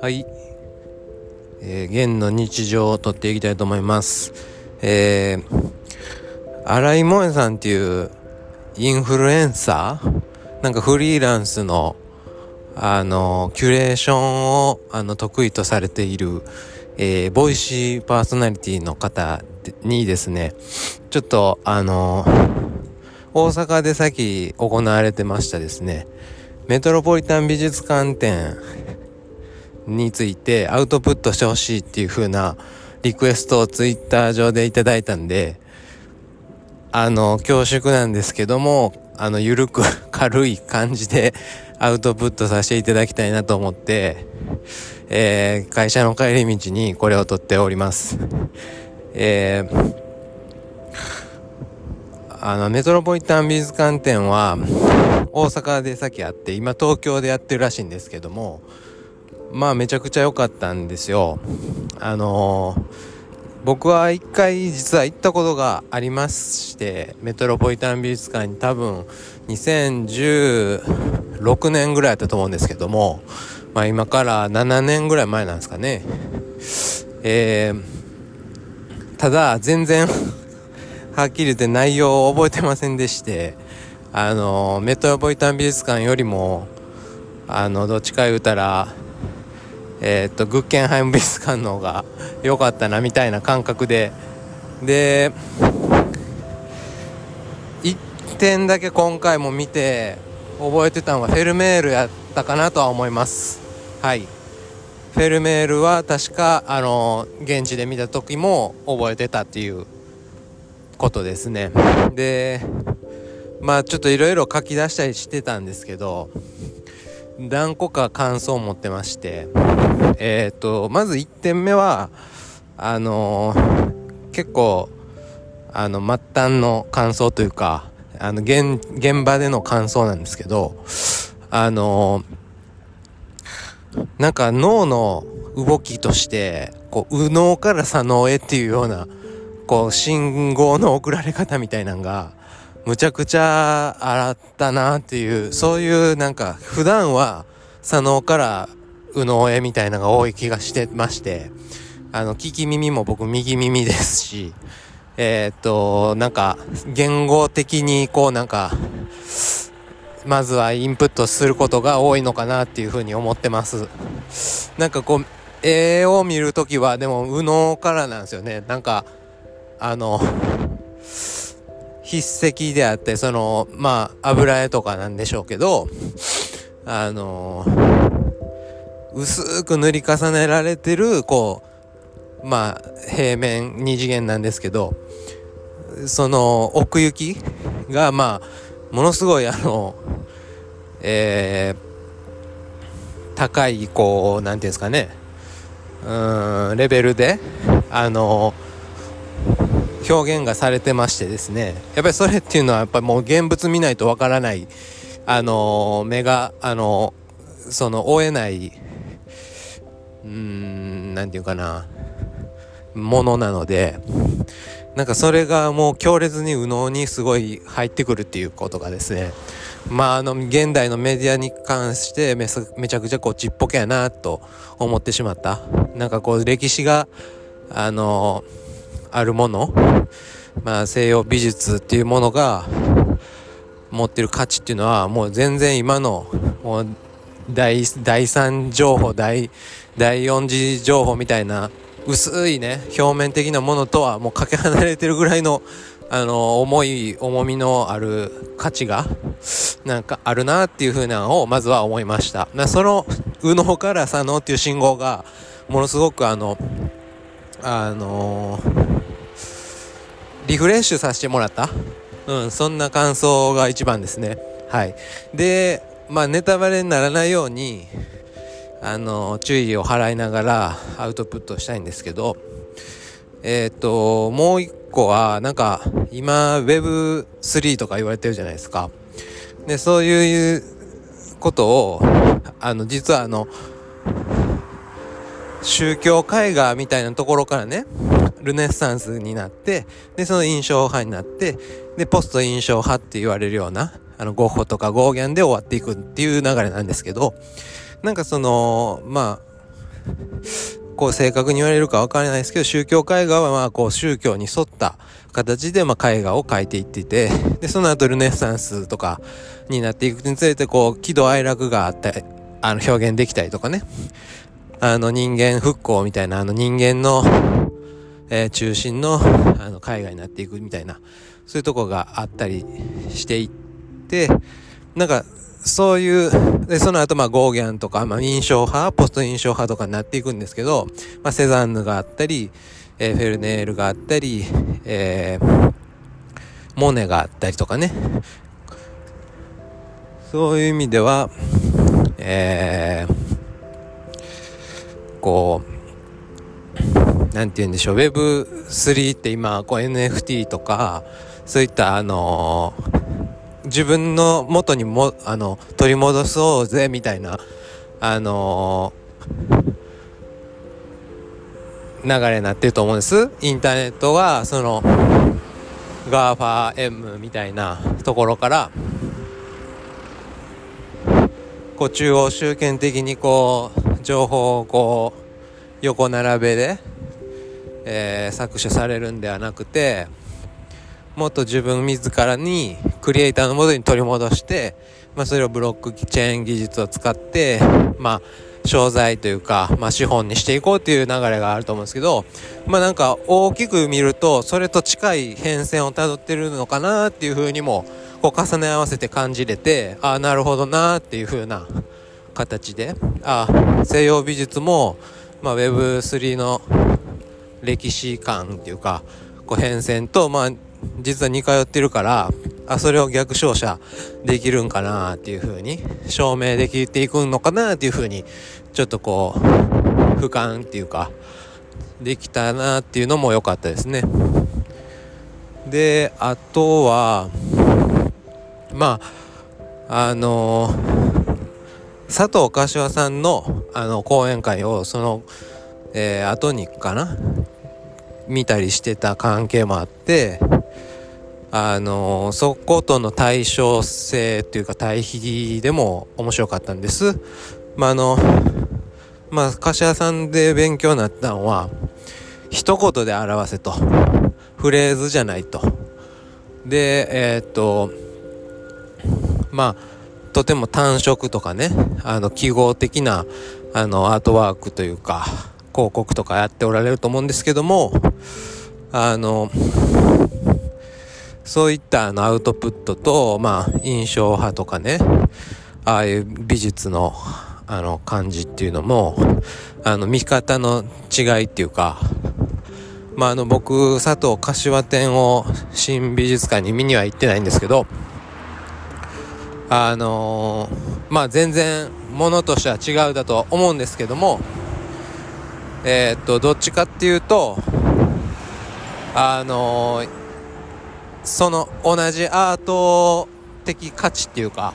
はい。えー、現の日常を撮っていきたいと思います。えー、荒井萌さんっていうインフルエンサー？なんかフリーランスのあの、キュレーションをあの得意とされている、えー、ボイシーパーソナリティの方にですね、ちょっとあの、大阪でさっき行われてましたですね、メトロポリタン美術館展についてアウトプットしてほしいっていう風なリクエストをツイッター上でいただいたんで、あの、恐縮なんですけども、あの、ゆるく 軽い感じでアウトプットさせていただきたいなと思って、えー、会社の帰り道にこれを撮っております。えー、あの、メトロポリタン美術館展は大阪でさっきあって、今東京でやってるらしいんですけども、まあめちゃくちゃ良かったんですよ。あのー、僕は一回実は行ったことがありまして、メトロポリタン美術館に多分2016年ぐらいだったと思うんですけども、まあ今から7年ぐらい前なんですかね。えー、ただ全然はっきり言って内容を覚えてませんでして、あの、メトロポリタン美術館よりも、あの、どっちか言うたら、えー、っとグッケンハイム美術館の方が良かったなみたいな感覚でで1点だけ今回も見て覚えてたのがフェルメールやったかなとは思います。はい。フェルメールは確かあの現地で見た時も覚えてたっていうことですね。でまあちょっといろいろ書き出したりしてたんですけど何個か感想を持ってまして、えっ、ー、と、まず1点目は、あのー、結構、あの、末端の感想というか、あの、現、現場での感想なんですけど、あのー、なんか脳の動きとして、こう、右脳から左脳へっていうような、こう、信号の送られ方みたいなのが、むちゃくちゃ洗ったなっていう、そういうなんか普段は左脳から右脳へみたいなのが多い気がしてまして、あの、聞き耳も僕右耳ですし、えー、っと、なんか言語的にこうなんか、まずはインプットすることが多いのかなっていうふうに思ってます。なんかこう、絵を見るときはでも右脳からなんですよね。なんか、あの、筆跡であって、その、まあ、油絵とかなんでしょうけど、あの薄く塗り重ねられてる、こう、まあ、平面二次元なんですけど、その奥行きが、まあ、ものすごい、あの、えー、高い、こう、なんていうんですかね、うん、レベルで、あの表現がされてましてですね。やっぱりそれっていうのはやっぱりもう現物見ないとわからない。あの目があのその追えない。うーん何て言うかな。ものなので。なんかそれがもう強烈に右脳にすごい入ってくるっていうことがですね。まああの現代のメディアに関してめちゃくちゃこうちっぽけやなと思ってしまった。なんかこう歴史があのあるもの、まあ、西洋美術っていうものが持ってる価値っていうのはもう全然今のもう第第3情報第第4次情報みたいな薄いね表面的なものとはもうかけ離れてるぐらいのあの重い重みのある価値がなんかあるなっていう風なのをまずは思いました。その右脳から左脳っていう信号がものすごくあのあのーリフレッシュさせてもらった？うん、そんな感想が一番ですね。はい。で、まあ、ネタバレにならないように、あの、注意を払いながらアウトプットしたいんですけど、えっ、ー、と、もう一個は、なんか、今、Web3 とか言われてるじゃないですか。で、そういうことを、あの、実はあの、宗教絵画みたいなところからね、ルネッサンスになって、で、その印象派になって、で、ポスト印象派って言われるような、あのゴッホとかゴーギャンで終わっていくっていう流れなんですけどなんかそのまあこう正確に言われるか分からないですけど宗教絵画はまあこう宗教に沿った形でまあ絵画を描いていっててでその後ルネッサンスとかになっていくにつれてこう喜怒哀楽があったあの表現できたりとかね。あの人間復興みたいなあの人間の、えー、中心のあの絵画になっていくみたいなそういうとこがあったりしていってなんかそういう、で、その後、まあ、ゴーギャンとか、まあ、印象派、ポスト印象派とかになっていくんですけど、まあ、セザンヌがあったり、えー、フェルネールがあったり、えー、モネがあったりとかね。そういう意味では、えー、こう、なんて言うんでしょう、Web3 って今、こう NFT とか、そういった、あの自分の元にもあの取り戻そうぜみたいなあの、流れになってると思うんです。インターネットはその GAFAM みたいなところからこう中央集権的にこう情報をこう横並べで、えー、搾取されるんではなくてもっと自分自らにクリエイターのもとに取り戻して、まあ、それをブロックチェーン技術を使って、まあ、商材というか、まあ、資本にしていこうという流れがあると思うんですけど、まあ、なんか大きく見るとそれと近い変遷をたどってるのかなっていうふうにもこう重ね合わせて感じれてああなるほどなっていうふうな形であ西洋美術も、まあ、Web3 の歴史観っていうかこう変遷と、まあ、実は似通ってるからあそれを逆照射できるんかなっていう風に証明できていくのかなっていう風にちょっとこう俯瞰っていうかできたなっていうのも良かったですね。であとはまああの佐藤柏さんのあの講演会をその、えー、後にかな見たりしてた関係もあってあのそことの対称性というか対比でも面白かったんです。まあ、あのまあ柏さんで勉強になったのは一言で表せとフレーズじゃないと。でえー、っとまあとても単色とかねあの記号的なあのアートワークというか広告とかやっておられると思うんですけどもあのそういったあのアウトプットと、まあ、印象派とかね、ああいう美術のあの感じっていうのも、あの見方の違いっていうか、まあ、あの僕、佐藤柏店を新美術館に見には行ってないんですけど、あのー、まあ全然ものとしては違うだと思うんですけども、えー、っと、どっちかっていうと、あのーその同じアート的価値っていうか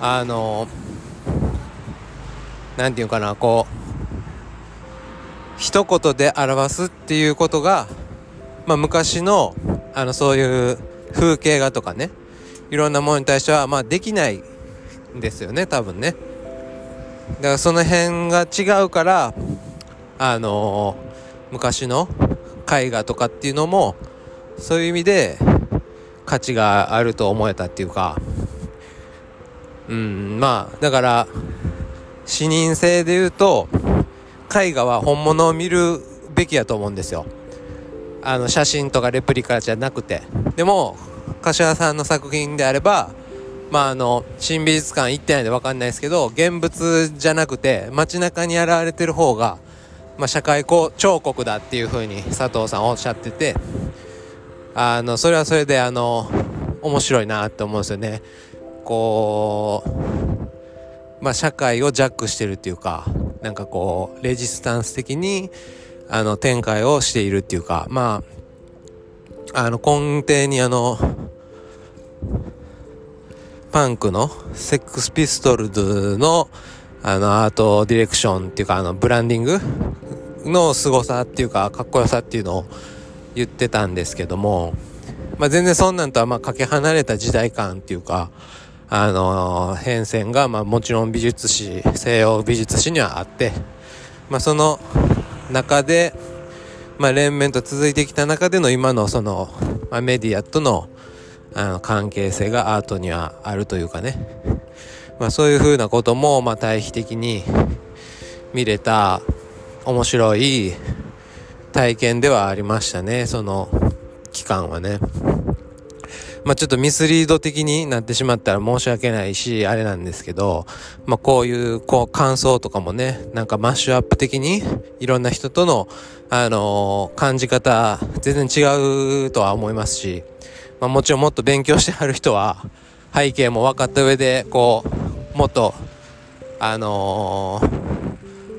あの何て言うかなこう一言で表すっていうことが、まあ、昔のあのそういう風景画とかねいろんなものに対してはまあできないんですよね多分ね。だからその辺が違うからあの昔の絵画とかっていうのもそういう意味で価値があると思えたっていうか。うんまあだから視認性で言うと絵画は本物を見るべきやと思うんですよ。あの写真とかレプリカじゃなくて。でも柏さんの作品であればまああの新美術館行ってないんで分かんないですけど現物じゃなくて街中に現れてる方が、まあ、社会彫刻だっていうふうに佐藤さんおっしゃっててあのそれはそれであの面白いなって思うんですよね。こうまあ社会をジャックしてるっていうかなんかこうレジスタンス的にあの展開をしているっていうかまああの根底にあのパンクのセックスピストルズのあのアートディレクションっていうかあのブランディングの凄さっていうかかっこよさっていうのを言ってたんですけどもまあ、全然そんなんとはまかけ離れた時代感っていうか、あのー、変遷がまあもちろん美術史、西洋美術史にはあって、まあ、その中で、まあ、連綿と続いてきた中での今のその、まあ、メディアとのあの関係性がアートにはあるというかね、まあ、そういうふうなこともまあ対比的に見れた面白い体験ではありましたねその期間はね。まあ、ちょっとミスリード的になってしまったら申し訳ないし、あれなんですけど、まあ、こういう、こう、感想とかもね、なんかマッシュアップ的に、いろんな人との、あのー、感じ方、全然違うとは思いますし、まあ、もちろんもっと勉強してはる人は、背景も分かった上で、こう、もっと、あのー、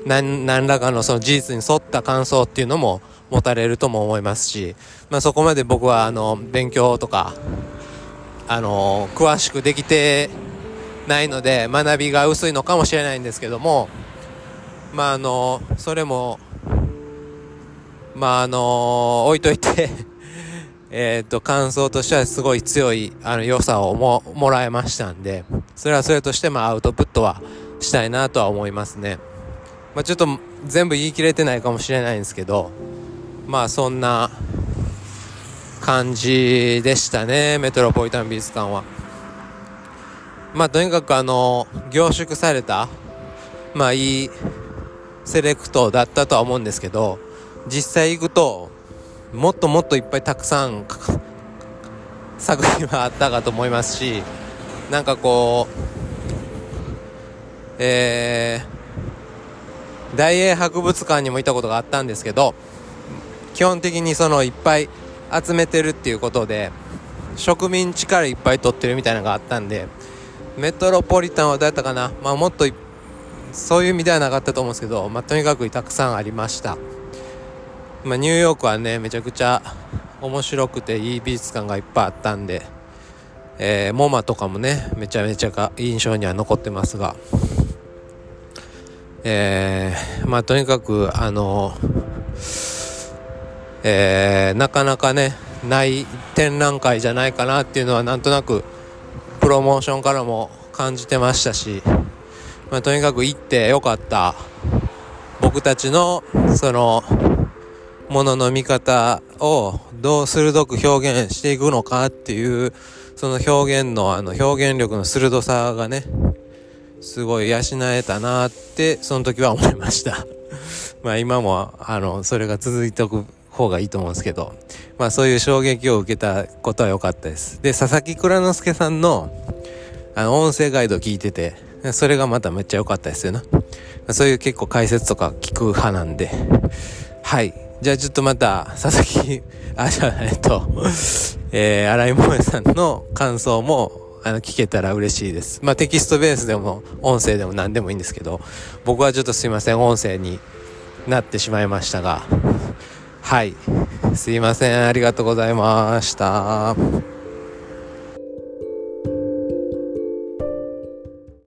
何、何らかのその事実に沿った感想っていうのも持たれるとも思いますし、まあ、そこまで僕は、あの、勉強とか、あの、詳しくできてないので学びが薄いのかもしれないんですけどもまああの、それもまああの、置いといて えっと感想としてはすごい強いあの良さをももらえましたんでそれはそれとしてまあアウトプットはしたいなとは思いますね。まあ、ちょっと全部言い切れてないかもしれないんですけどまあそんな感じでしたねメトロポリタン美術館は。まあとにかくあの凝縮されたまあいいセレクトだったとは思うんですけど実際行くともっともっといっぱいたくさん作品はあったかと思いますしなんかこうえー、大英博物館にも行ったことがあったんですけど基本的にそのいっぱい集めてるっていうことで植民地からいっぱい取ってるみたいなのがあったんでメトロポリタンはどうやったかな？まあもっとそういう意味ではなかったと思うんですけど、まあ、とにかくたくさんありました、まあ、ニューヨークはねめちゃくちゃ面白くていい美術館がいっぱいあったんで、えー、モマとかもねめちゃめちゃ印象には残ってますが。えー、まあとにかくあのえー、なかなかねない展覧会じゃないかなっていうのはなんとなくプロモーションからも感じてましたし、まあ、とにかく行ってよかった僕たちのそのものの見方をどう鋭く表現していくのかっていうその表現のあの表現力の鋭さがねすごい養えたなってその時は思いました まあ今もあのそれが続いておく方がいいと思うんですけど、まあそういう衝撃を受けたことは良かったです。で、佐々木蔵之介さんの、あの、音声ガイド聞いてて、それがまためっちゃ良かったですよな。そういう結構解説とか聞く派なんで、はい。じゃあちょっとまた、佐々木、あ、じゃあ、えっと、えー、荒井萌さんの感想も、あの、聞けたら嬉しいです。まあ、テキストベースでも、音声でも何でもいいんですけど、僕はちょっとすいません、音声になってしまいましたが、はい。すいません。ありがとうございました。